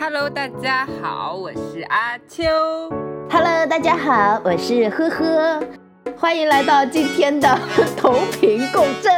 Hello，大家好，我是阿秋。Hello，大家好，我是呵呵，欢迎来到今天的 同频共振。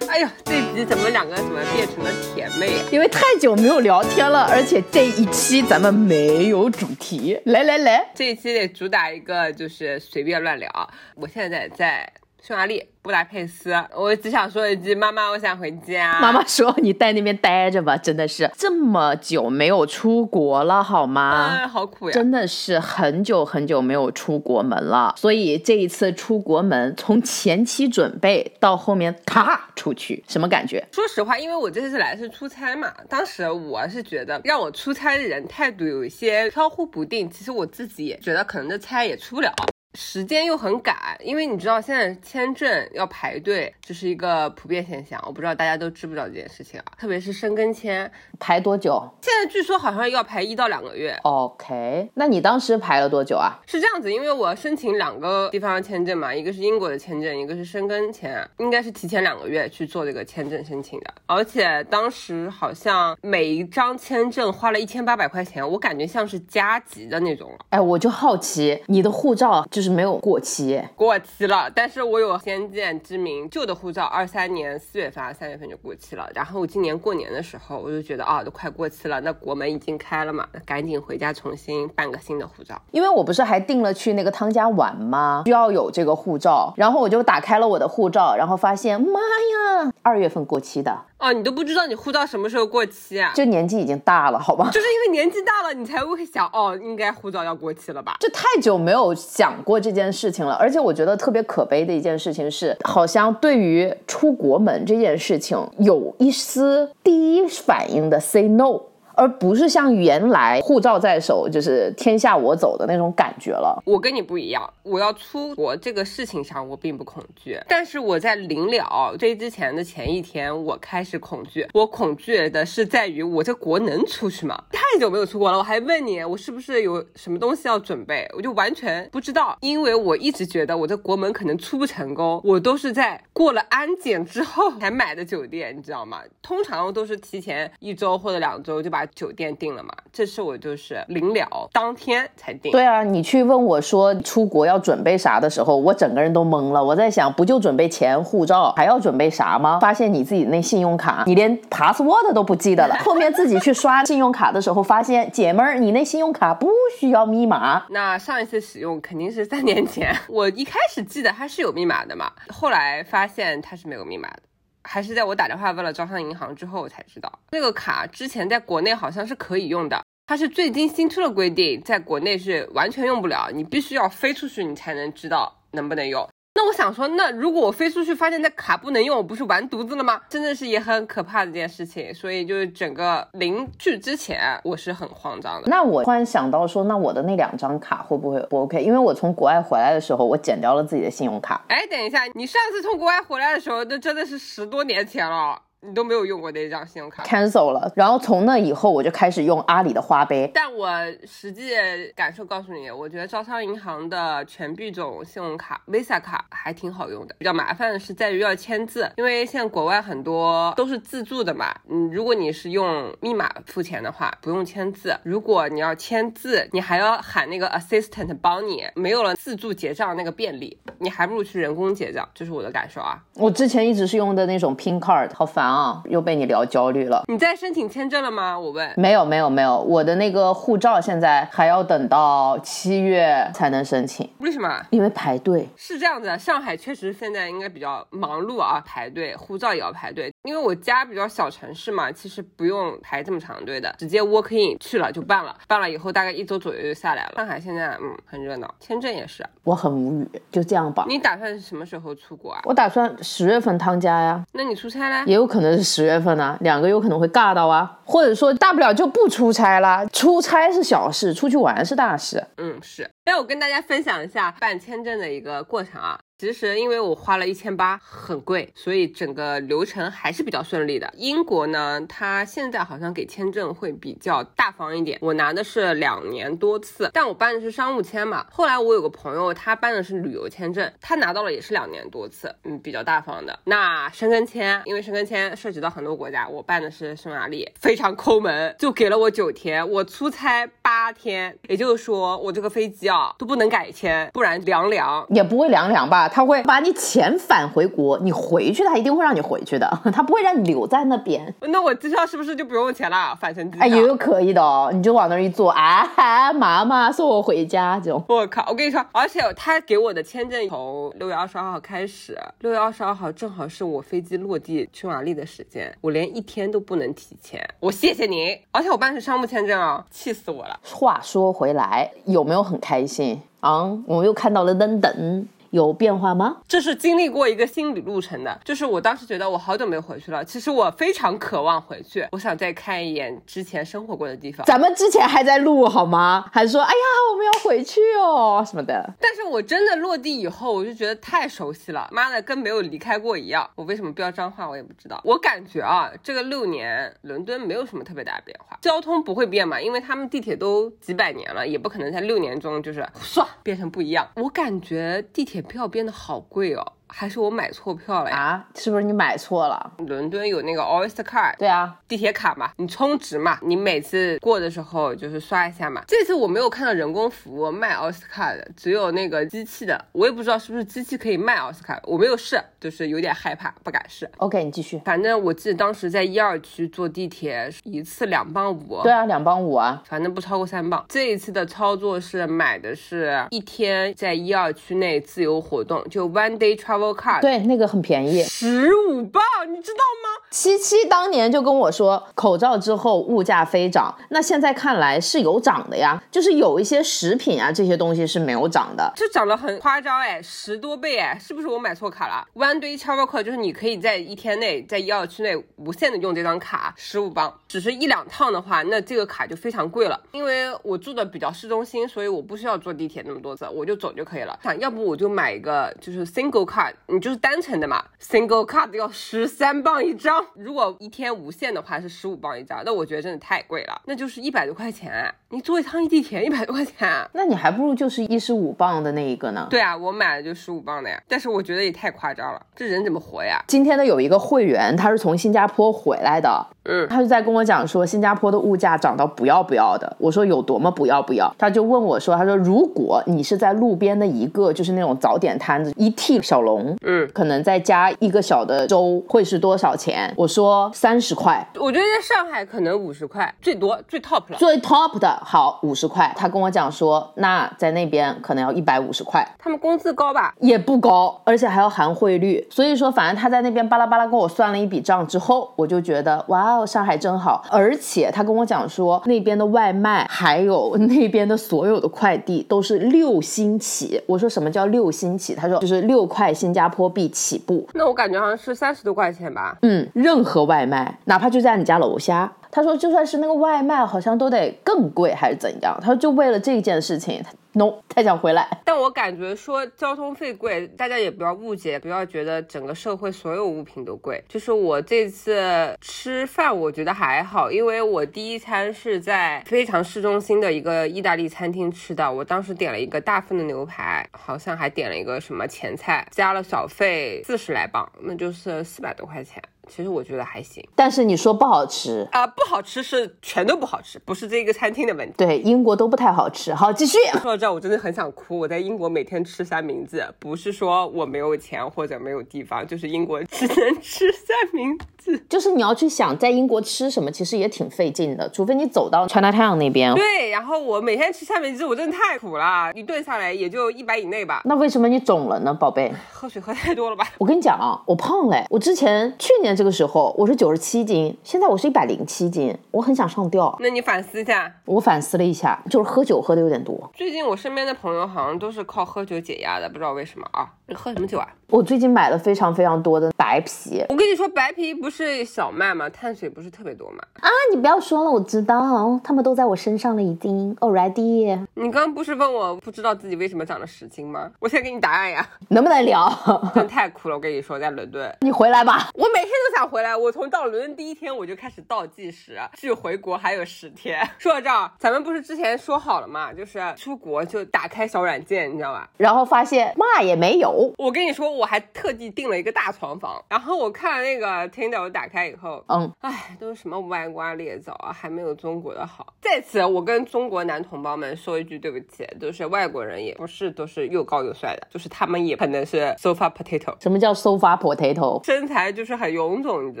哎呦，这集怎么两个怎么变成了甜妹啊？因为太久没有聊天了，而且这一期咱们没有主题。来来来，这一期得主打一个就是随便乱聊。我现在在匈牙利布达佩斯，我只想说一句：妈妈，我想回家。妈妈说你在那边待着吧，真的是这么久没有出国了，好吗？啊，好苦呀！真的是很久很久没有出国门了，所以这一次出国门，从前期准备到后面咔出去，什么感觉？说实话，因为我这次来是出差嘛，当时我是觉得让我出差的人态度有一些飘忽不定。其实我自己也觉得可能这差也出不了。时间又很赶，因为你知道现在签证要排队，这是一个普遍现象。我不知道大家都知不知道这件事情啊？特别是申根签，排多久现在据说好像要排一到两个月。？OK，那你当时排了多久啊？是这样子，因为我申请两个地方的签证嘛，一个是英国的签证，一个是申根签，应该是提前两个月去做这个签证申请的。而且当时好像每一张签证花了一千八百块钱，我感觉像是加急的那种了。哎，我就好奇，你的护照就是没有过期？过期了，但是我有先见之明，旧的护照二三年四月份、三月份就过期了。然后今年过年的时候，我就觉得啊，都快过期了，那国门已经开了嘛，那赶紧回家重新办个新的护照。因为我不是还订了去那个汤家玩吗？需要有这个护照，然后我就打开了我的护照，然后发现，妈呀，二月份过期的，哦，你都不知道你护照什么时候过期啊？就年纪已经大了，好吧？就是因为年纪大了，你才会想哦，应该护照要过期了吧？就太久没有想过这件事情了，而且我觉得特别可悲的一件事情是，好像对于出国门这件事情有一丝第一反应的 say no。而不是像原来护照在手就是天下我走的那种感觉了。我跟你不一样，我要出国这个事情上我并不恐惧，但是我在临了飞之前的前一天，我开始恐惧。我恐惧的是在于我这国能出去吗？太久没有出国了，我还问你我是不是有什么东西要准备，我就完全不知道，因为我一直觉得我这国门可能出不成功，我都是在过了安检之后才买的酒店，你知道吗？通常都是提前一周或者两周就把酒店订了嘛，这次我就是临了当天才订。对啊，你去问我说出国要准备啥的时候，我整个人都懵了。我在想，不就准备钱、护照，还要准备啥吗？发现你自己那信用卡，你连 password 都不记得了。后面自己去刷信用卡的时候，发现姐们儿，你那信用卡不需要密码。那上一次使用肯定是三年前，我一开始记得它是有密码的嘛，后来发现它是没有密码的。还是在我打电话问了招商银行之后我才知道，这个卡之前在国内好像是可以用的，它是最近新出的规定，在国内是完全用不了，你必须要飞出去你才能知道能不能用。那我想说，那如果我飞出去发现那卡不能用，我不是完犊子了吗？真的是也很可怕的一件事情。所以就是整个临去之前，我是很慌张的。那我突然想到说，那我的那两张卡会不会不 OK？因为我从国外回来的时候，我剪掉了自己的信用卡。哎，等一下，你上次从国外回来的时候，那真的是十多年前了。你都没有用过那张信用卡 cancel 了，然后从那以后我就开始用阿里的花呗。但我实际感受告诉你，我觉得招商银行的全币种信用卡 Visa 卡还挺好用的。比较麻烦的是在于要签字，因为现在国外很多都是自助的嘛。嗯，如果你是用密码付钱的话，不用签字；如果你要签字，你还要喊那个 assistant 帮你，没有了自助结账那个便利，你还不如去人工结账。这是我的感受啊。我之前一直是用的那种 pin card，好烦啊，又被你聊焦虑了。你在申请签证了吗？我问。没有没有没有，我的那个护照现在还要等到七月才能申请，为什么？因为排队。是这样子，上海确实现在应该比较忙碌啊，排队，护照也要排队。因为我家比较小城市嘛，其实不用排这么长队的，直接 walk in 去了就办了，办了以后大概一周左右就下来了。上海现在嗯很热闹，签证也是。我很无语，就这样吧。你打算什么时候出国啊？我打算十月份汤家呀，那你出差嘞？也有可能能是十月份啊，两个有可能会尬到啊，或者说大不了就不出差啦。出差是小事，出去玩是大事。嗯，是。那我跟大家分享一下办签证的一个过程啊。其实因为我花了一千八，很贵，所以整个流程还是比较顺利的。英国呢，它现在好像给签证会比较大方一点。我拿的是两年多次，但我办的是商务签嘛。后来我有个朋友，他办的是旅游签证，他拿到了也是两年多次，嗯，比较大方的。那申根签，因为申根签涉及到很多国家，我办的是匈牙利，非常抠门，就给了我九天，我出差八天，也就是说我这个飞机啊都不能改签，不然凉凉。也不会凉凉吧？他会把你遣返回国，你回去他一定会让你回去的，他不会让你留在那边。那我机票是不是就不用钱了？返程机票？哎，也有可以的哦，你就往那儿一坐，啊，妈妈送我回家这种。我靠！我跟你说，而且他给我的签证从六月二十二号开始，六月二十二号正好是我飞机落地去马利的时间，我连一天都不能提前。我谢谢您，而且我办的是商务签证啊，气死我了。话说回来，有没有很开心啊？我们又看到了登登。有变化吗？这是经历过一个心理路程的，就是我当时觉得我好久没回去了，其实我非常渴望回去，我想再看一眼之前生活过的地方。咱们之前还在录好吗？还说哎呀我们要回去哦什么的。但是我真的落地以后，我就觉得太熟悉了，妈的跟没有离开过一样。我为什么飙脏话我也不知道。我感觉啊，这个六年伦敦没有什么特别大的变化，交通不会变嘛，因为他们地铁都几百年了，也不可能在六年中就是唰变成不一样。我感觉地铁。票变得好贵哦。还是我买错票了呀？啊，是不是你买错了？伦敦有那个 Oyster Card，对啊，地铁卡嘛，你充值嘛，你每次过的时候就是刷一下嘛。这次我没有看到人工服务卖 Oyster Card 的，只有那个机器的，我也不知道是不是机器可以卖 Oyster Card，我没有试，就是有点害怕，不敢试。OK，你继续。反正我记得当时在一二区坐地铁一次两磅五。对啊，两磅五啊，反正不超过三磅。这一次的操作是买的是一天在一二区内自由活动，就 One Day Travel Card。对，那个。很便宜，十五磅，你知道吗？七七当年就跟我说，口罩之后物价飞涨，那现在看来是有涨的呀，就是有一些食品啊这些东西是没有涨的，就涨得很夸张哎，十多倍哎，是不是我买错卡了？One Day Travel Card 就是你可以在一天内在一二区内无限的用这张卡，十五磅，只是一两趟的话，那这个卡就非常贵了。因为我住的比较市中心，所以我不需要坐地铁那么多次，我就走就可以了。想要不我就买一个就是 Single Card，你就是单程。的嘛，single card 要十三磅一张，如果一天无限的话是十五磅一张，那我觉得真的太贵了，那就是一百多块钱，你坐一趟地铁一百多块钱，那你还不如就是一十五磅的那一个呢？对啊，我买的就十五磅的呀，但是我觉得也太夸张了，这人怎么活呀？今天的有一个会员，他是从新加坡回来的，嗯，他就在跟我讲说新加坡的物价涨到不要不要的，我说有多么不要不要，他就问我说，他说如果你是在路边的一个就是那种早点摊子，一屉小笼，嗯，可能再加一个小的粥会是多少钱？我说三十块。我觉得在上海可能五十块最多，最 top 了。最 top 的好五十块。他跟我讲说，那在那边可能要一百五十块。他们工资高吧？也不高，而且还要含汇率。所以说，反正他在那边巴拉巴拉跟我算了一笔账之后，我就觉得哇哦，上海真好。而且他跟我讲说，那边的外卖还有那边的所有的快递都是六星起。我说什么叫六星起？他说就是六块新加坡币起步。那我感觉好像是三十多块钱吧。嗯，任何外卖，哪怕就在你家楼下，他说就算是那个外卖，好像都得更贵还是怎样？他说就为了这件事情，no，太想回来。但我感觉说交通费贵，大家也不要误解，不要觉得整个社会所有物品都贵。就是我这次吃饭，我觉得还好，因为我第一餐是在非常市中心的一个意大利餐厅吃的，我当时点了一个大份的牛排，好像还点了一个什么前菜，加了小费四十来磅，那就是四百多块钱。其实我觉得还行，但是你说不好吃啊？不好吃是全都不好吃，不是这个餐厅的问题。对，英国都不太好吃。好，继续。说到这，我真的很想哭。我在英国每天吃三明治，不是说我没有钱或者没有地方，就是英国只能吃三明治。就是你要去想在英国吃什么，其实也挺费劲的，除非你走到 Chinatown 那边。对，然后我每天吃三明治，我真的太苦了，一顿下来也就一百以内吧。那为什么你肿了呢，宝贝？喝水喝太多了吧？我跟你讲啊，我胖嘞，我之前去年这。这个时候我是九十七斤，现在我是一百零七斤，我很想上吊。那你反思一下。我反思了一下，就是喝酒喝的有点多。最近我身边的朋友好像都是靠喝酒解压的，不知道为什么啊？你喝什么酒啊？我最近买了非常非常多的白啤。我跟你说，白啤不是小麦吗？碳水不是特别多吗？啊，你不要说了，我知道，他们都在我身上了，已经 already。你刚刚不是问我不知道自己为什么长了十斤吗？我先给你答案呀。能不能聊？真太苦了，我跟你说，在伦敦，你回来吧。我每天都想回来。我从到伦敦第一天我就开始倒计时，距回国还有十天。说到这儿，咱们不是之前说好了吗？就是出国就打开小软件，你知道吧？然后发现嘛也没有。我跟你说，我还特地订了一个大床房。然后我看了那个 Tinder，我打开以后，嗯，哎，都是什么歪瓜裂枣啊，还没有中国的好。在此，我跟中国男同胞们说一句对不起，都是外国人，也不是都是又高又帅的，就是他们也可能是 sofa potato。什么叫 sofa potato？身材就是很臃肿，你知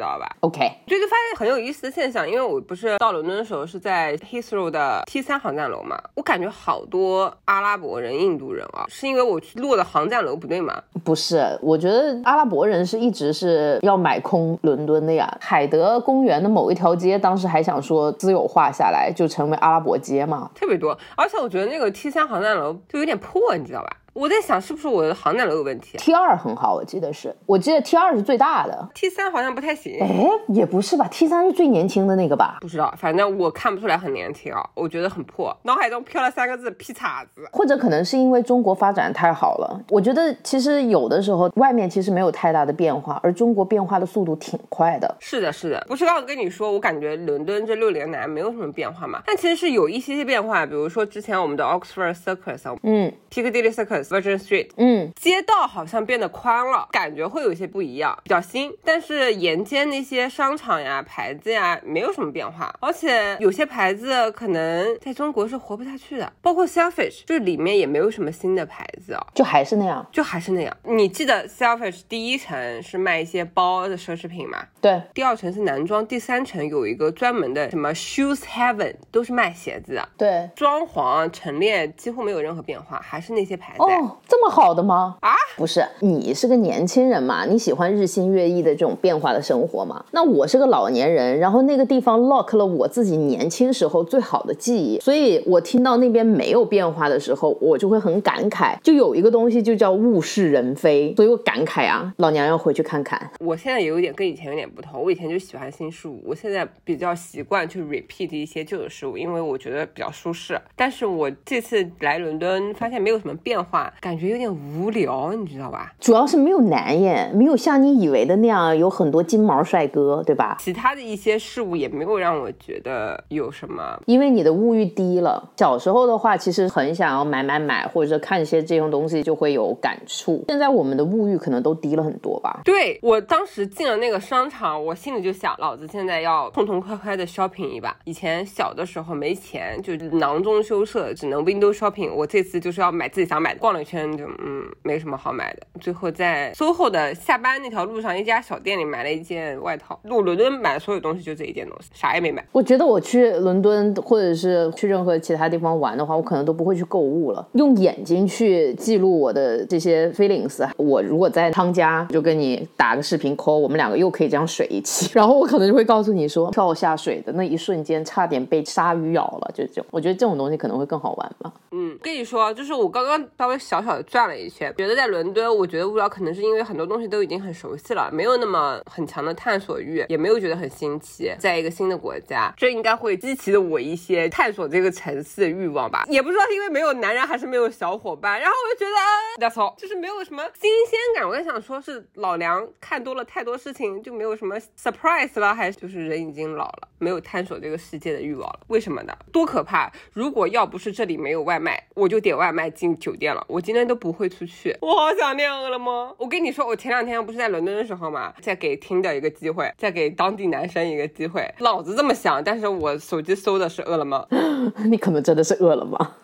道吧？OK。最近发现很有意思的现象，因为我不是到伦敦的时候是在 Heathrow 的 T 三航站楼嘛，我感觉好多阿拉伯人、印度人啊，是因为我去落的航站楼不对吗？不是，我觉得阿拉伯人是一直是要买空伦敦的呀。海德公园的某一条街，当时还想说私有化下来，就成为阿拉伯街嘛，特别多。而且我觉得那个 T 三航站楼就有点破，你知道吧？我在想是不是我的航站楼有问题？T 二很好，我记得是，我记得 T 二是最大的，T 三好像不太行。哎，也不是吧？T 三是最年轻的那个吧？不知道，反正我看不出来很年轻啊，我觉得很破。脑海中飘了三个字：劈叉子。或者可能是因为中国发展太好了，我觉得其实有的时候外面其实没有太大的变化，而中国变化的速度挺快的。是的，是的，不是刚刚跟你说，我感觉伦敦这六年来没有什么变化嘛？但其实是有一些些变化，比如说之前我们的 Oxford Circus，嗯，Piccadilly Circus，Virgin Street。嗯，街道好像变得宽了，感觉会有一些不一样，比较新。但是沿街那些商场呀、牌子呀，没有什么变化。而且有些牌子可能在中国是活不下去的，包括 Selfish，就里面也没有什么新的牌子啊，就还是那样，就还是那样。你记得 Selfish 第一层是卖一些包的奢侈品吗？对。第二层是男装，第三层有一个专门的什么 Shoes Heaven，都是卖鞋子的。对。装潢陈列几乎没有任何变化，还是那些牌子。哦，这么好。的吗？啊，不是，你是个年轻人嘛，你喜欢日新月异的这种变化的生活嘛？那我是个老年人，然后那个地方 lock 了我自己年轻时候最好的记忆，所以我听到那边没有变化的时候，我就会很感慨。就有一个东西就叫物是人非，所以我感慨啊，老娘要回去看看。我现在有点跟以前有点不同，我以前就喜欢新事物，我现在比较习惯去 repeat 一些旧的事物，因为我觉得比较舒适。但是我这次来伦敦发现没有什么变化，感觉有点。无聊，你知道吧？主要是没有男人，没有像你以为的那样有很多金毛帅哥，对吧？其他的一些事物也没有让我觉得有什么，因为你的物欲低了。小时候的话，其实很想要买买买，或者看一些这种东西就会有感触。现在我们的物欲可能都低了很多吧？对我当时进了那个商场，我心里就想，老子现在要痛痛快快的 shopping 一把。以前小的时候没钱，就囊中羞涩，只能 window shopping。我这次就是要买自己想买的，逛了一圈就。嗯，没什么好买的。最后在 SOHO 的下班那条路上一家小店里买了一件外套。我伦敦买的所有东西就这一件东西，啥也没买。我觉得我去伦敦或者是去任何其他地方玩的话，我可能都不会去购物了，用眼睛去记录我的这些 feelings。我如果在汤家就跟你打个视频 call，我们两个又可以这样水一起，然后我可能就会告诉你说，跳下水的那一瞬间差点被鲨鱼咬了，就这种。我觉得这种东西可能会更好玩吧。嗯，跟你说，就是我刚刚稍微小小的转了。一圈，觉得在伦敦，我觉得无聊，可能是因为很多东西都已经很熟悉了，没有那么很强的探索欲，也没有觉得很新奇。在一个新的国家，这应该会激起的我一些探索这个城市的欲望吧。也不知道是因为没有男人，还是没有小伙伴，然后我就觉得，That's all，就是没有什么新鲜感。我在想，说是老梁看多了太多事情，就没有什么 surprise 了，还是就是人已经老了，没有探索这个世界的欲望了？为什么呢？多可怕！如果要不是这里没有外卖，我就点外卖进酒店了。我今天都不会。出去，我好想念饿了么。我跟你说，我前两天不是在伦敦的时候嘛，在给听的一个机会，再给当地男生一个机会。老子这么想，但是我手机搜的是饿了么，你可能真的是饿了么。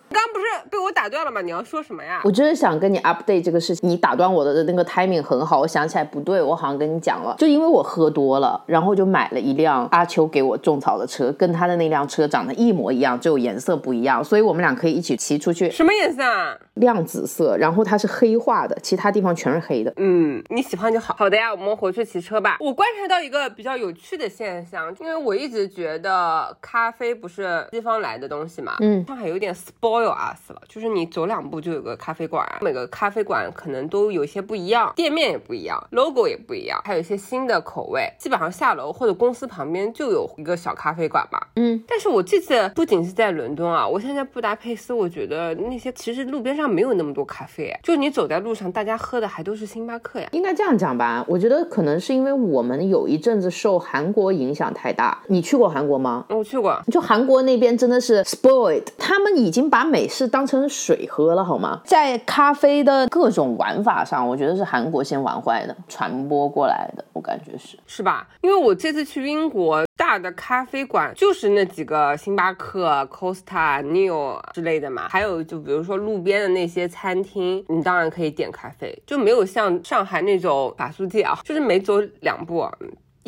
被我打断了吗？你要说什么呀？我就是想跟你 update 这个事情，你打断我的那个 timing 很好，我想起来不对，我好像跟你讲了，就因为我喝多了，然后就买了一辆阿秋给我种草的车，跟他的那辆车长得一模一样，只有颜色不一样，所以我们俩可以一起骑出去。什么颜色啊？亮紫色，然后它是黑化的，其他地方全是黑的。嗯，你喜欢就好。好的呀，我们回去骑车吧。我观察到一个比较有趣的现象，因为我一直觉得咖啡不是西方来的东西嘛，嗯，上海有点 spoil us 了，就是你走两步就有个咖啡馆，每个咖啡馆可能都有些不一样，店面也不一样，logo 也不一样，还有一些新的口味。基本上下楼或者公司旁边就有一个小咖啡馆吧。嗯，但是我这次不仅是在伦敦啊，我现在布达佩斯，我觉得那些其实路边上没有那么多咖啡，就你走在路上，大家喝的还都是星巴克呀。应该这样讲吧，我觉得可能是因为我们有一阵子受韩国影响太大。你去过韩国吗？我去过，就韩国那边真的是 spoiled，他们已经把美式当成水喝了，好吗？在咖啡的各种玩法上，我觉得是韩国先玩坏的，传播过来的，我感觉是。是吧？因为我这次去英国，大的咖啡馆就是那几个星巴克、Costa、Neo 之类的嘛，还有就比如说路边的那些餐厅，你当然可以点咖啡，就没有像上海那种法租界啊，就是每走两步。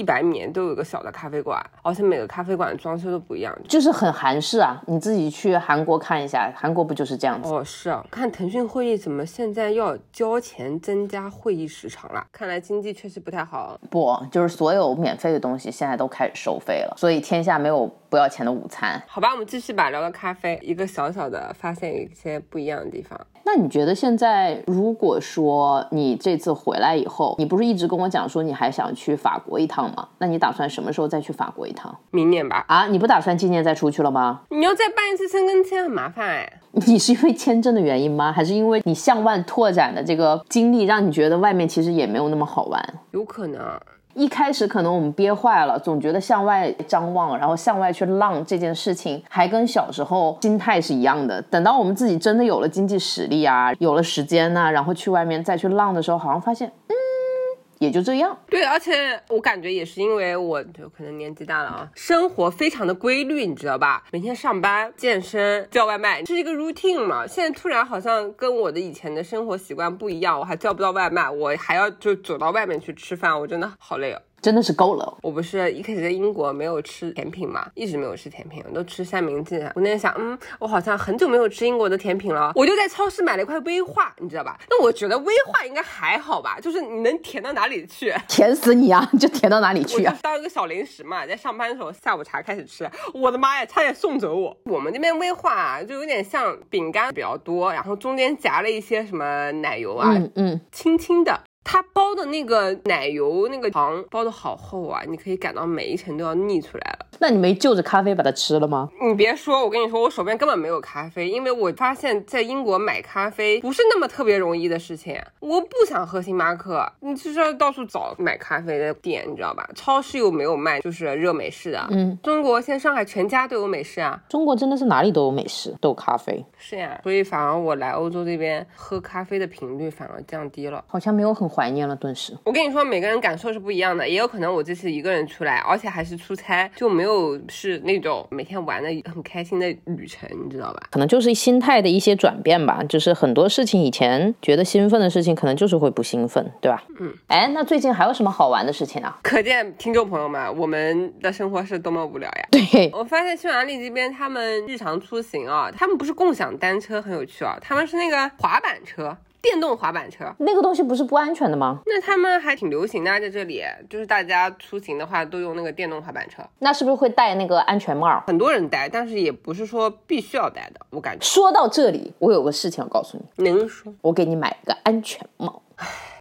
一百米都有个小的咖啡馆，而且每个咖啡馆装修都不一样，就是很韩式啊！你自己去韩国看一下，韩国不就是这样子？哦，是啊，看腾讯会议怎么现在要交钱增加会议时长了？看来经济确实不太好。不，就是所有免费的东西现在都开始收费了，所以天下没有不要钱的午餐。好吧，我们继续吧，聊个咖啡，一个小小的发现一些不一样的地方。那你觉得现在，如果说你这次回来以后，你不是一直跟我讲说你还想去法国一趟吗？那你打算什么时候再去法国一趟？明年吧。啊，你不打算今年再出去了吗？你要再办一次申根签很麻烦哎。你是因为签证的原因吗？还是因为你向外拓展的这个经历，让你觉得外面其实也没有那么好玩？有可能。一开始可能我们憋坏了，总觉得向外张望，然后向外去浪这件事情，还跟小时候心态是一样的。等到我们自己真的有了经济实力啊，有了时间呐，然后去外面再去浪的时候，好像发现，嗯。也就这样，对，而且我感觉也是因为我就可能年纪大了啊，生活非常的规律，你知道吧？每天上班、健身、叫外卖，这是一个 routine 嘛。现在突然好像跟我的以前的生活习惯不一样，我还叫不到外卖，我还要就走到外面去吃饭，我真的好累哦。真的是够了。我不是一开始在英国没有吃甜品嘛，一直没有吃甜品，都吃三明治。我那天想，嗯，我好像很久没有吃英国的甜品了，我就在超市买了一块威化，你知道吧？那我觉得威化应该还好吧，就是你能甜到哪里去？甜死你啊！就甜到哪里去啊？当一个小零食嘛，在上班的时候下午茶开始吃，我的妈呀，差点送走我。我们这边威化啊就有点像饼干比较多，然后中间夹了一些什么奶油啊，嗯嗯，轻轻的。它包的那个奶油那个糖包的好厚啊，你可以感到每一层都要腻出来了。那你没就着咖啡把它吃了吗？你别说，我跟你说，我手边根本没有咖啡，因为我发现在英国买咖啡不是那么特别容易的事情。我不想喝星巴克，你就是要到处找买咖啡的店，你知道吧？超市又没有卖，就是热美式的。嗯，中国现在上海全家都有美式啊。中国真的是哪里都有美式，都有咖啡。是呀，所以反而我来欧洲这边喝咖啡的频率反而降低了，好像没有很怀念了，顿时。我跟你说，每个人感受是不一样的，也有可能我这次一个人出来，而且还是出差，就没有是那种每天玩的很开心的旅程，你知道吧？可能就是心态的一些转变吧，就是很多事情以前觉得兴奋的事情，可能就是会不兴奋，对吧？嗯，哎，那最近还有什么好玩的事情啊？可见听众朋友们，我们的生活是多么无聊呀！对我发现匈牙利这边他们日常出行啊，他们不是共享单车很有趣啊，他们是那个滑板车。电动滑板车那个东西不是不安全的吗？那他们还挺流行的，在这里就是大家出行的话都用那个电动滑板车。那是不是会戴那个安全帽？很多人戴，但是也不是说必须要戴的。我感觉说到这里，我有个事情要告诉你。您说，我给你买一个安全帽。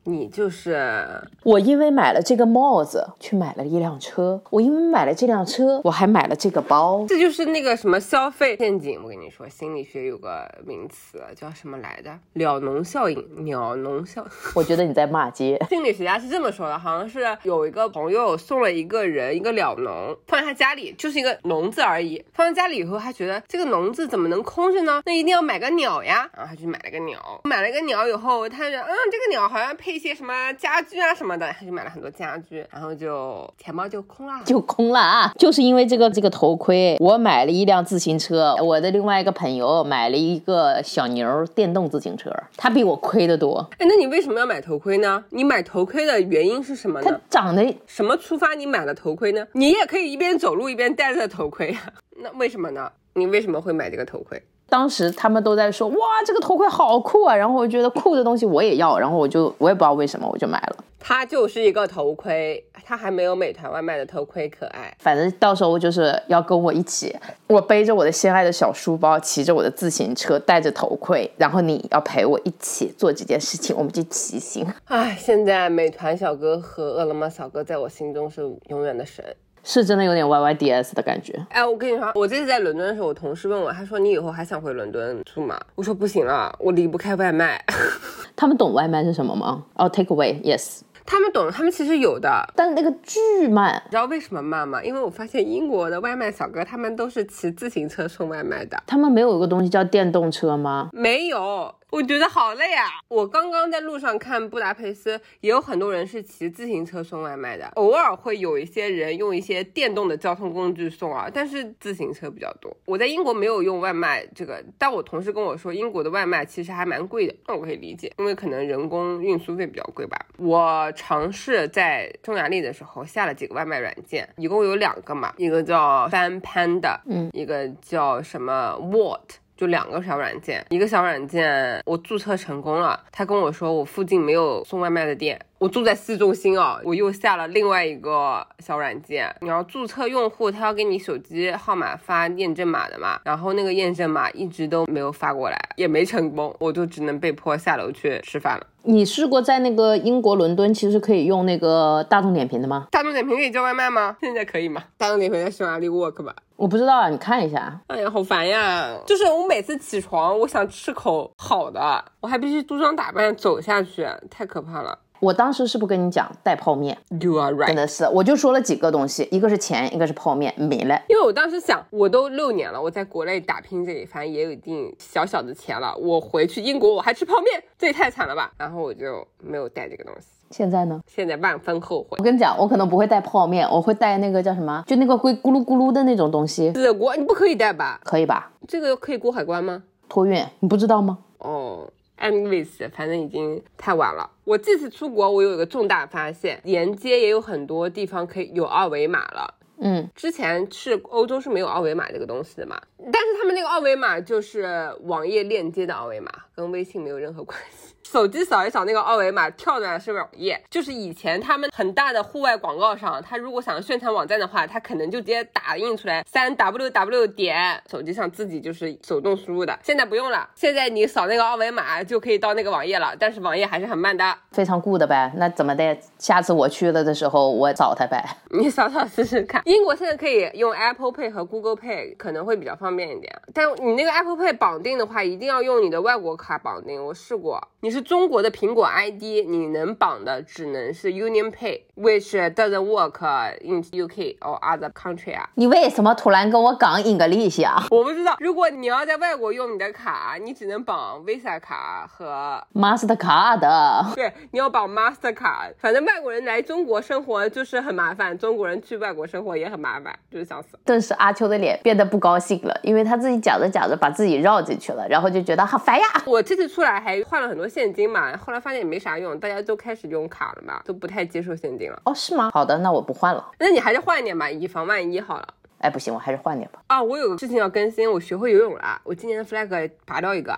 你就是我，因为买了这个帽子，去买了一辆车。我因为买了这辆车，我还买了这个包。这就是那个什么消费陷阱。我跟你说，心理学有个名词叫什么来的？鸟笼效应。鸟笼效。我觉得你在骂街。心理学家是这么说的，好像是有一个朋友送了一个人一个鸟笼，放在他家里，就是一个笼子而已。放在家里以后，他觉得这个笼子怎么能空着呢？那一定要买个鸟呀。然后他去买了个鸟。买了个鸟以后，他觉得，嗯，这个鸟好像配。一些什么家具啊什么的，他就买了很多家具，然后就钱包就空了，就空了啊！就是因为这个这个头盔，我买了一辆自行车，我的另外外一个朋友买了一个小牛电动自行车，他比我亏得多。哎，那你为什么要买头盔呢？你买头盔的原因是什么它呢？长得什么出发你买了头盔呢？你也可以一边走路一边戴着头盔呀、那为什么呢？你为什么会买这个头盔？当时他们都在说，哇，这个头盔好酷啊！然后我觉得酷的东西我也要，然后我就我也不知道为什么我就买了。它就是一个头盔，它还没有美团外卖的头盔可爱。反正到时候就是要跟我一起，我背着我的心爱的小书包，骑着我的自行车，戴着头盔，然后你要陪我一起做这件事情，我们就骑行。唉，现在美团小哥和饿了么小哥在我心中是永远的神。是真的有点 YYDS 的感觉。哎，我跟你说，我这次在伦敦的时候，我同事问我，他说你以后还想回伦敦住吗？我说不行了，我离不开外卖。他们懂外卖是什么吗？哦、t a k e away，yes。他们懂，他们其实有的。但那个巨慢，你知道为什么慢吗？因为我发现英国的外卖小哥他们都是骑自行车送外卖的，他们没有一个东西叫电动车吗？没有。我觉得好累啊！我刚刚在路上看布达佩斯，也有很多人是骑自行车送外卖的，偶尔会有一些人用一些电动的交通工具送啊，但是自行车比较多。我在英国没有用外卖这个，但我同事跟我说，英国的外卖其实还蛮贵的，那我可以理解，因为可能人工运输费比较贵吧。我尝试在匈牙利的时候下了几个外卖软件，一共有两个嘛，一个叫 Fan Panda，嗯，一个叫什么 What。就两个小软件，一个小软件我注册成功了，他跟我说我附近没有送外卖的店，我住在市中心哦，我又下了另外一个小软件，你要注册用户，他要给你手机号码发验证码的嘛，然后那个验证码一直都没有发过来，也没成功，我就只能被迫下楼去吃饭了。你试过在那个英国伦敦，其实可以用那个大众点评的吗？大众点评可以叫外卖吗？现在可以吗？大众点评在匈牙利 work 吧？我不知道啊，你看一下。哎呀，好烦呀！就是我每次起床，我想吃口好的，我还必须梳妆打扮走下去，太可怕了。我当时是不是跟你讲带泡面？You are right，真。的是，我就说了几个东西，一个是钱，一个是泡面，没了。因为我当时想，我都六年了，我在国内打拼这里，反正也有一定小小的钱了。我回去英国，我还吃泡面，这也太惨了吧！然后我就没有带这个东西，现在呢？现在万分后悔我。跟你讲，我可能不会带泡面，我会带那个叫什么，就那个会咕噜咕噜的那种东西，死国，你不可以带吧？可以吧？这个可以过海关吗？托运，你不知道吗？哦，anyways，反正已经太晚了。我这次出国，我有一个重大发现，沿街也有很多地方可以有二维码了。嗯，之前是欧洲是没有二维码这个东西的嘛，但是他们那个二维码就是网页链接的二维码，跟微信没有任何关系。手机扫一扫那个二维码，跳转的是网页。就是以前他们很大的户外广告上，他如果想宣传网站的话，他可能就直接打印出来三 w w 点，手机上自己就是手动输入的。现在不用了，现在你扫那个二维码就可以到那个网页了，但是网页还是很慢的。非常 good 呗。那怎么的？下次我去了的时候，我找他呗。你扫扫试试看。英国现在可以用 Apple Pay 和 Google Pay，可能会比较方便一点。但你那个 Apple Pay 绑定的话，一定要用你的外国卡绑定。我试过，你是中国的苹果 ID，你能绑的只能是 Union Pay，which doesn't work in UK or other country 啊。你为什么突然跟我讲 English 啊我不知道，如果你要在外国用你的卡，你只能绑 Visa 卡和？Mastercard，对，你要绑 Master 卡。反正外国人来中国生活就是很麻烦，中国人去外国生活也很麻烦，就是想死。顿时阿秋的脸变得不高兴了，因为他自己讲着讲着把自己绕进去了，然后就觉得好烦呀。我这次出来还换了很多现金嘛，后来发现也没啥用，大家都开始用卡了嘛，都不太接受现金了。哦，是吗？好的，那我不换了。那你还是换一点吧，以防万一好了。哎，不行，我还是换点吧。啊，我有个事情要更新，我学会游泳了，我今年的 flag 拔掉一个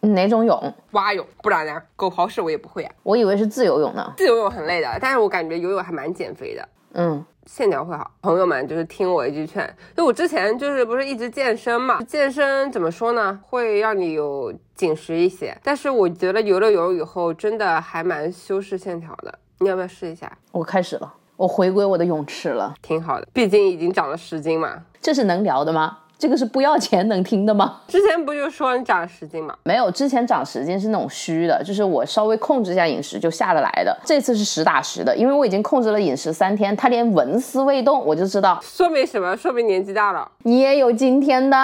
哪种泳？蛙泳，不然呢，狗刨式我也不会啊。我以为是自由泳呢。自由泳很累的，但是我感觉游泳还蛮减肥的。嗯，线条会好，朋友们就是听我一句劝，就我之前就是不是一直健身嘛，健身怎么说呢，会让你有紧实一些，但是我觉得游了泳以后真的还蛮修饰线条的，你要不要试一下？我开始了，我回归我的泳池了。挺好的，毕竟已经长了十斤嘛，这是能聊的吗？这个是不要钱能听的吗？之前不就说你长了十斤吗？没有，之前长十斤是那种虚的，就是我稍微控制一下饮食就下得来的。这次是实打实的，因为我已经控制了饮食三天，它连纹丝未动，我就知道说明什么？说明年纪大了，你也有今天的。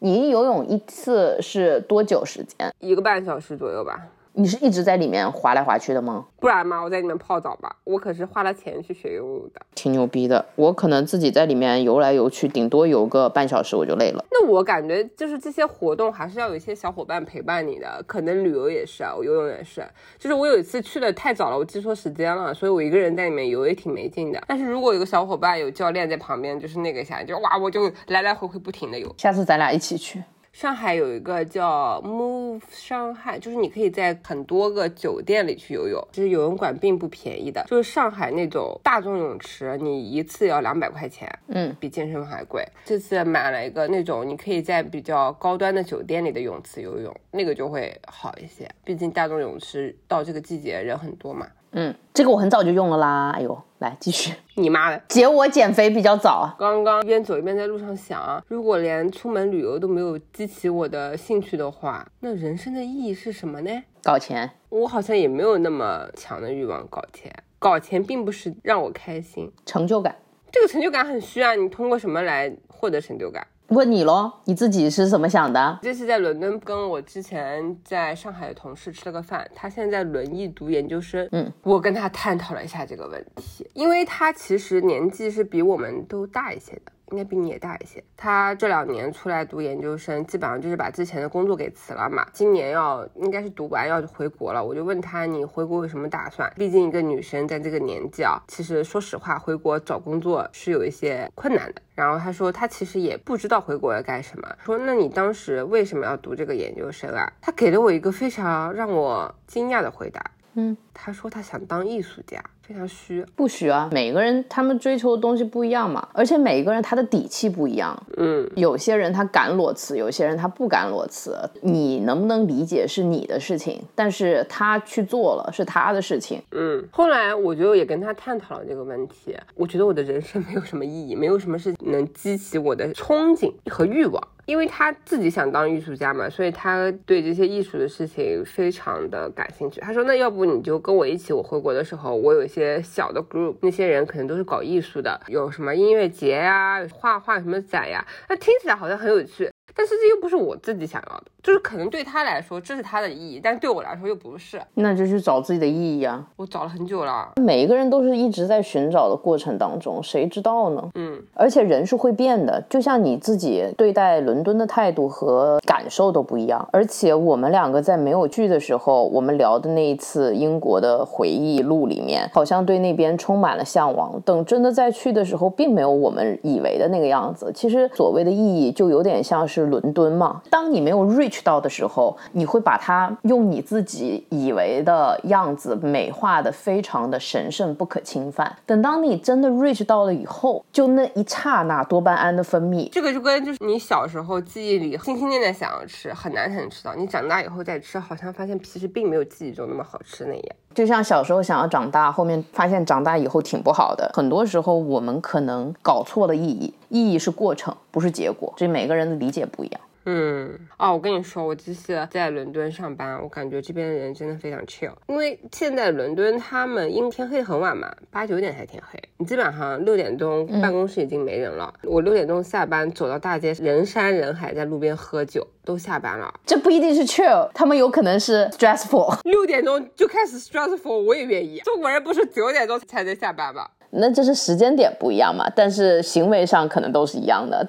你游泳一次是多久时间？一个半小时左右吧。你是一直在里面滑来滑去的吗？不然嘛，我在里面泡澡吧。我可是花了钱去学游泳的。挺牛逼的。我可能自己在里面游来游去，顶多游个半小时我就累了。那我感觉就是这些活动还是要有一些小伙伴陪伴你的。可能旅游也是啊，我游泳也是。就是我有一次去的太早了，我记错时间了，所以我一个人在里面游也挺没劲的。但是如果有个小伙伴有教练在旁边，就是那个下就哇，我就来来回回不停的游。下次咱俩一起去。上海有一个叫 Move 上海，就是你可以在很多个酒店里去游泳，其实游泳馆并不便宜的，就是上海那种大众泳池，你一次要两百块钱，嗯，比健身房还贵。这次买了一个那种你可以在比较高端的酒店里的泳池游泳，那个就会好一些，毕竟大众泳池到这个季节人很多嘛。嗯，这个我很早就用了啦。哎呦，来继续。你妈的，姐，我减肥比较早。刚刚一边走一边在路上想啊，如果连出门旅游都没有激起我的兴趣的话，那人生的意义是什么呢？搞钱。我好像也没有那么强的欲望搞钱，搞钱并不是让我开心，成就感。这个成就感很虚啊，你通过什么来获得成就感？问你喽，你自己是怎么想的？这次在伦敦跟我之前在上海的同事吃了个饭，他现在在轮艺读研究生。嗯，我跟他探讨了一下这个问题，因为他其实年纪是比我们都大一些的。应该比你也大一些。他这两年出来读研究生，基本上就是把之前的工作给辞了嘛。今年要应该是读完要回国了。我就问他，你回国有什么打算？毕竟一个女生在这个年纪啊，其实说实话，回国找工作是有一些困难的。然后他说，他其实也不知道回国要干什么。说，那你当时为什么要读这个研究生啊？他给了我一个非常让我惊讶的回答。嗯，他说他想当艺术家。非常虚，不虚啊！每个人他们追求的东西不一样嘛，而且每一个人他的底气不一样。嗯，有些人他敢裸辞，有些人他不敢裸辞。你能不能理解是你的事情，但是他去做了是他的事情。嗯，后来我就也跟他探讨了这个问题。我觉得我的人生没有什么意义，没有什么事能激起我的憧憬和欲望。因为他自己想当艺术家嘛，所以他对这些艺术的事情非常的感兴趣。他说：“那要不你就跟我一起，我回国的时候，我有一些小的 group，那些人可能都是搞艺术的，有什么音乐节呀、画画什么展呀，那听起来好像很有趣。”但是这又不是我自己想要的，就是可能对他来说这是他的意义，但对我来说又不是。那就去找自己的意义啊！我找了很久了。每一个人都是一直在寻找的过程当中，谁知道呢？嗯，而且人是会变的，就像你自己对待伦敦的态度和感受都不一样。而且我们两个在没有去的时候，我们聊的那一次英国的回忆录里面，好像对那边充满了向往。等真的再去的时候，并没有我们以为的那个样子。其实所谓的意义，就有点像是。伦敦嘛，当你没有 reach 到的时候，你会把它用你自己以为的样子美化的非常的神圣不可侵犯。等当你真的 reach 到了以后，就那一刹那多巴胺的分泌，这个就跟就是你小时候记忆里心心念念想要吃，很难才能吃到，你长大以后再吃，好像发现其实并没有记忆中那么好吃那样。就像小时候想要长大，后面发现长大以后挺不好的。很多时候我们可能搞错了意义，意义是过程，不是结果。这每个人的理解不一样。嗯，哦，我跟你说，我这次在伦敦上班，我感觉这边的人真的非常 chill。因为现在伦敦他们因为天黑很晚嘛，八九点才天黑，你基本上六点钟办公室已经没人了。我六点钟下班，走到大街，人山人海，在路边喝酒，都下班了。这不一定是 chill，他们有可能是 stressful。六点钟就开始 stressful，我也愿意。中国人不是九点钟才能下班吗？那这是时间点不一样嘛，但是行为上可能都是一样的。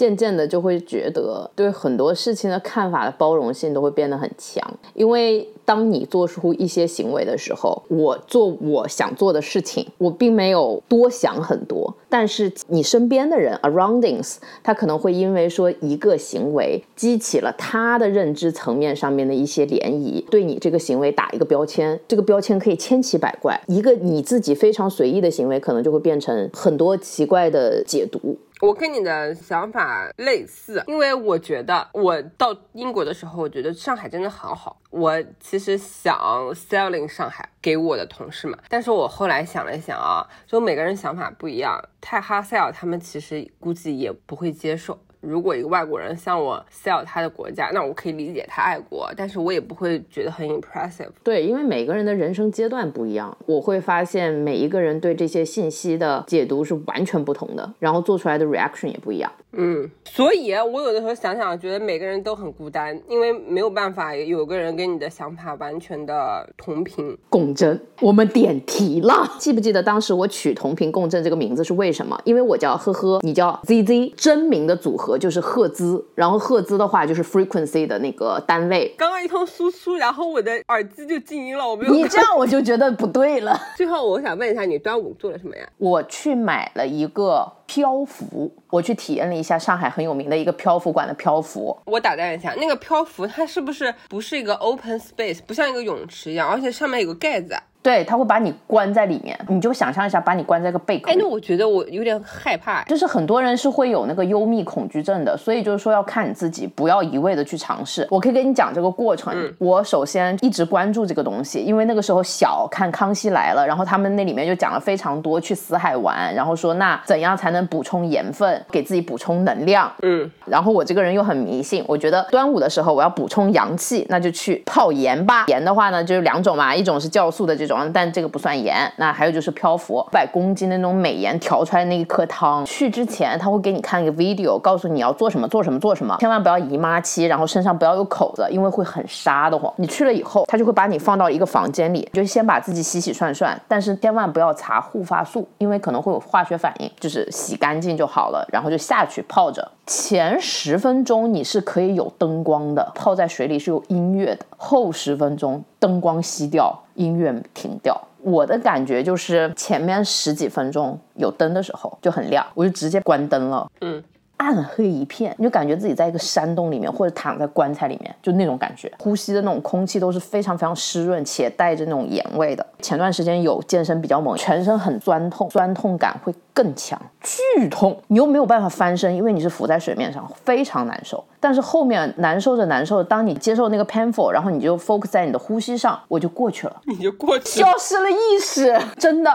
渐渐的就会觉得对很多事情的看法的包容性都会变得很强，因为当你做出一些行为的时候，我做我想做的事情，我并没有多想很多，但是你身边的人 aroundings，他可能会因为说一个行为激起了他的认知层面上面的一些涟漪，对你这个行为打一个标签，这个标签可以千奇百怪，一个你自己非常随意的行为，可能就会变成很多奇怪的解读。我跟你的想法类似，因为我觉得我到英国的时候，我觉得上海真的很好。我其实想 selling 上海给我的同事们，但是我后来想了想啊，就每个人想法不一样，太哈塞尔他们其实估计也不会接受。如果一个外国人向我 sell 他的国家，那我可以理解他爱国，但是我也不会觉得很 impressive。对，因为每个人的人生阶段不一样，我会发现每一个人对这些信息的解读是完全不同的，然后做出来的 reaction 也不一样。嗯，所以我有的时候想想，觉得每个人都很孤单，因为没有办法有个人跟你的想法完全的同频共振。我们点题了，记不记得当时我取“同频共振”这个名字是为什么？因为我叫呵呵，你叫 ZZ，真名的组合就是赫兹，然后赫兹的话就是 frequency 的那个单位。刚刚一通输出，然后我的耳机就静音了，我没有。你这样我就觉得不对了。最后我想问一下，你端午做了什么呀？我去买了一个。漂浮，我去体验了一下上海很有名的一个漂浮馆的漂浮。我打断一下，那个漂浮它是不是不是一个 open space，不像一个泳池一样，而且上面有个盖子？对，它会把你关在里面，你就想象一下，把你关在个贝壳。哎，那我觉得我有点害怕，就是很多人是会有那个幽密恐惧症的，所以就是说要看你自己，不要一味的去尝试。我可以跟你讲这个过程。我首先一直关注这个东西，因为那个时候小看《康熙来了》，然后他们那里面就讲了非常多去死海玩，然后说那怎样才能补充盐分，给自己补充能量。嗯，然后我这个人又很迷信，我觉得端午的时候我要补充阳气，那就去泡盐吧。盐的话呢，就是两种嘛，一种是酵素的这种，但这个不算。盐，那还有就是漂浮，百公斤的那种美盐调出来那一颗汤。去之前他会给你看一个 video，告诉你要做什么做什么做什么，千万不要姨妈期，然后身上不要有口子，因为会很沙的慌。你去了以后，他就会把你放到一个房间里，就先把自己洗洗涮涮，但是千万不要擦护发素，因为可能会有化学反应，就是洗洗干净就好了，然后就下去泡着。前十分钟你是可以有灯光的，泡在水里是有音乐的，后十分钟灯光熄掉，音乐停掉。我的感觉就是前面十几分钟有灯的时候就很亮，我就直接关灯了。嗯，暗黑一片，你就感觉自己在一个山洞里面，或者躺在棺材里面，就那种感觉。呼吸的那种空气都是非常非常湿润且带着那种盐味的。前段时间有健身比较猛，全身很酸痛，酸痛感会更强，剧痛，你又没有办法翻身，因为你是浮在水面上，非常难受。但是后面难受着难受，当你接受那个 painful，然后你就 focus 在你的呼吸上，我就过去了，你就过去，消失了意识，真 的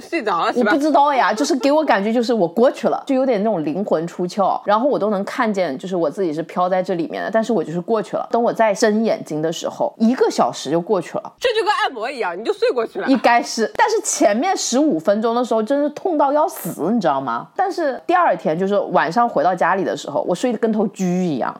睡着了是吧，我不知道呀，就是给我感觉就是我过去了，就有点那种灵魂出窍，然后我都能看见，就是我自己是飘在这里面的，但是我就是过去了。等我再睁眼睛的时候，一个小时就过去了，这就跟按摩一样，你就睡过去了，应该是。但是前面十五分钟的时候，真是痛到要死，你知道吗？但是第二天就是晚上回到家里的时候，我睡得跟头猪。一样，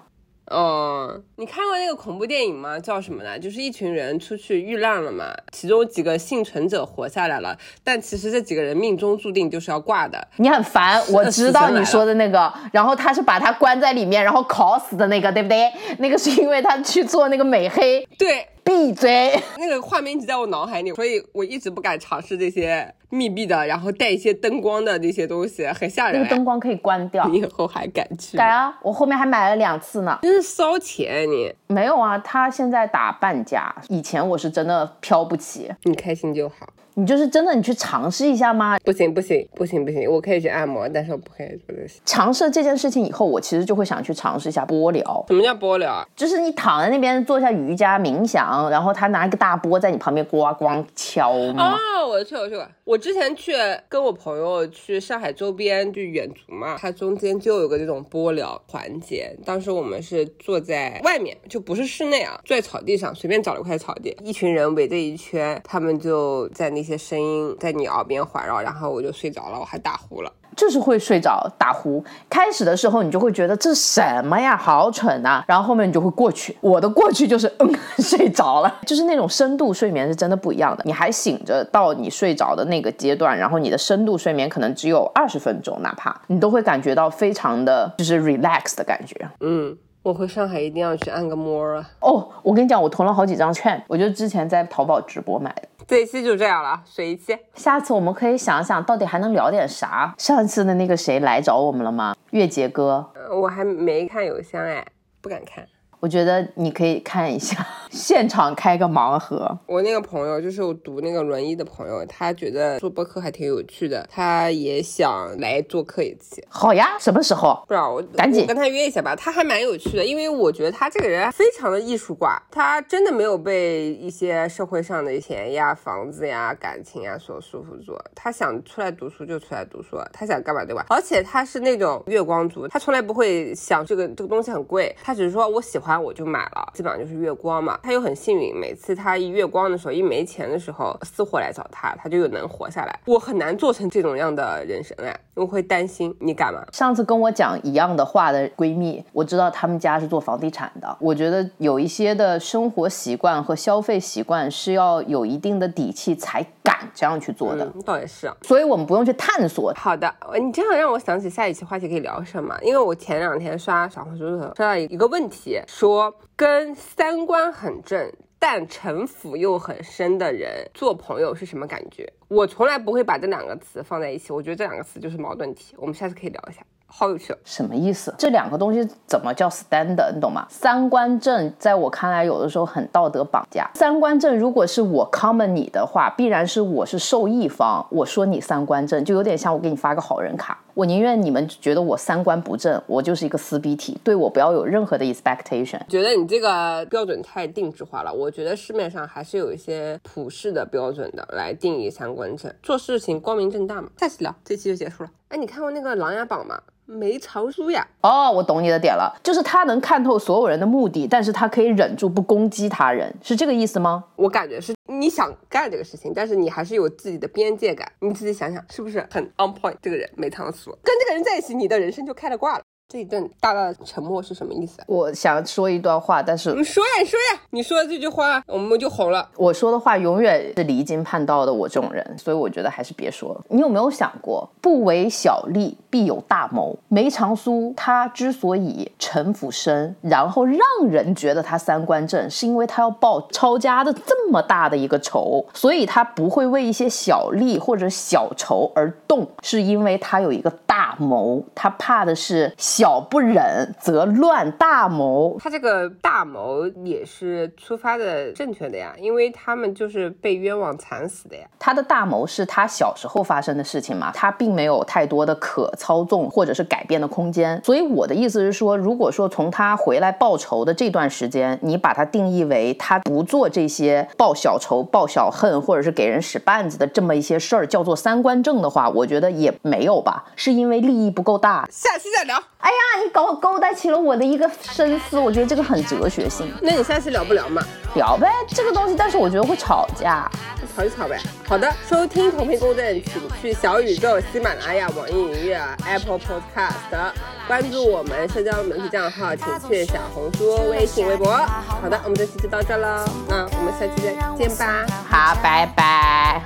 嗯，你看过那个恐怖电影吗？叫什么呢？就是一群人出去遇难了嘛，其中几个幸存者活下来了，但其实这几个人命中注定就是要挂的。你很烦，我知道你说的那个。然后他是把他关在里面，然后烤死的那个，对不对？那个是因为他去做那个美黑。对。闭嘴！那个画面一直在我脑海里，所以我一直不敢尝试这些密闭的，然后带一些灯光的那些东西，很吓人。那个灯光可以关掉。你以后还敢去？敢啊！我后面还买了两次呢。真是烧钱你！没有啊，他现在打半价。以前我是真的飘不起。你开心就好。你就是真的，你去尝试一下吗？不行不行不行不行，我可以去按摩，但是我不可以做这些。尝试这件事情以后，我其实就会想去尝试一下波疗。什么叫波疗？就是你躺在那边做一下瑜伽冥想，然后他拿一个大波在你旁边咣咣敲。哦，我去我去过。我之前去跟我朋友去上海周边就远足嘛，它中间就有个这种波疗环节。当时我们是坐在外面，就不是室内啊，坐在草地上，随便找了一块草地，一群人围着一圈，他们就在那。一些声音在你耳边环绕，然后我就睡着了，我还打呼了，就是会睡着打呼。开始的时候你就会觉得这什么呀，好蠢呐，然后后面你就会过去。我的过去就是 嗯睡着了，就是那种深度睡眠是真的不一样的。你还醒着到你睡着的那个阶段，然后你的深度睡眠可能只有二十分钟，哪怕你都会感觉到非常的就是 relax 的感觉。嗯。我回上海一定要去按个摩啊！哦，我跟你讲，我囤了好几张券，我就之前在淘宝直播买的。这一期就这样了，水一期。下次我们可以想想到底还能聊点啥。上次的那个谁来找我们了吗？月杰哥，我还没看邮箱哎，不敢看。我觉得你可以看一下，现场开个盲盒。我那个朋友就是我读那个轮椅的朋友，他觉得做播客还挺有趣的，他也想来做客一次。好呀，什么时候？不知道我赶紧我跟他约一下吧。他还蛮有趣的，因为我觉得他这个人非常的艺术挂，他真的没有被一些社会上的钱呀、房子呀、感情呀所束缚住。他想出来读书就出来读书，他想干嘛对吧？而且他是那种月光族，他从来不会想这个这个东西很贵，他只是说我喜欢我就买了，基本上就是月光嘛。他又很幸运，每次他一月光的时候，一没钱的时候，私活来找他，他就又能活下来。我很难做成这种样的人生哎，我会担心你敢吗？上次跟我讲一样的话的闺蜜，我知道她们家是做房地产的。我觉得有一些的生活习惯和消费习惯是要有一定的底气才敢这样去做的，嗯，倒也是。所以我们不用去探索。好的，你这样让我想起下一期话题可以聊什么？因为我前两天刷小红书的时候刷到一个问题，说跟三观很正但城府又很深的人做朋友是什么感觉？我从来不会把这两个词放在一起，我觉得这两个词就是矛盾体。我们下次可以聊一下，好有趣。什么意思？这两个东西怎么叫 stand？你懂吗？三观正，在我看来，有的时候很道德绑架。三观正，如果是我 comment 你的话，必然是我是受益方，我说你三观正，就有点像我给你发个好人卡。我宁愿你们觉得我三观不正，我就是一个撕逼体，对我不要有任何的 expectation。觉得你这个标准太定制化了，我觉得市面上还是有一些普世的标准的来定义三观正，做事情光明正大嘛。下次聊，这期就结束了。哎，你看过那个《琅琊榜》吗？梅长苏呀，哦，我懂你的点了，就是他能看透所有人的目的，但是他可以忍住不攻击他人，是这个意思吗？我感觉是你想干这个事情，但是你还是有自己的边界感。你自己想想，是不是很 on point？这个人梅长苏跟这个人在一起，你的人生就开了挂了。这一顿大大的沉默是什么意思？我想说一段话，但是你说呀，你说呀，你说的这句话，我们就红了。我说的话永远是离经叛道的，我这种人，所以我觉得还是别说了。你有没有想过，不为小利，必有大谋？梅长苏他之所以城府深，然后让人觉得他三观正，是因为他要报抄家的这么大的一个仇，所以他不会为一些小利或者小仇而动，是因为他有一个大谋，他怕的是小不忍则乱大谋。他这个大谋也是出发的正确的呀，因为他们就是被冤枉惨死的呀。他的大谋是他小时候发生的事情嘛，他并没有太多的可操纵或者是改变的空间。所以我的意思是说，如果说从他回来报仇的这段时间，你把它定义为他不做这些报小仇、报小恨，或者是给人使绊子的这么一些事儿，叫做三观正的话，我觉得也没有吧，是因为利益不够大。下期再聊。哎呀，你搞勾搭起了我的一个深思，我觉得这个很哲学性。那你下期聊不聊嘛？聊呗，这个东西，但是我觉得会吵架。吵一吵呗。好的，收听同频共振，请去小宇宙、喜马拉雅、网易云音乐、Apple Podcast 关注我们社交媒体账号，请去小红书、微信、微博。好的，我们这期就到这了，嗯，我们下期再见吧。好，拜拜。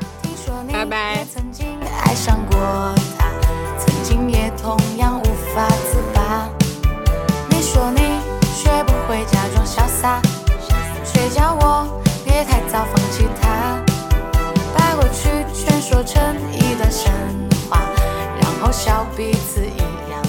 拜拜。曾经爱上过他，曾经也同样。你说你学不会假装潇洒，却叫我别太早放弃他。把过去全说成一段神话，然后笑彼此一样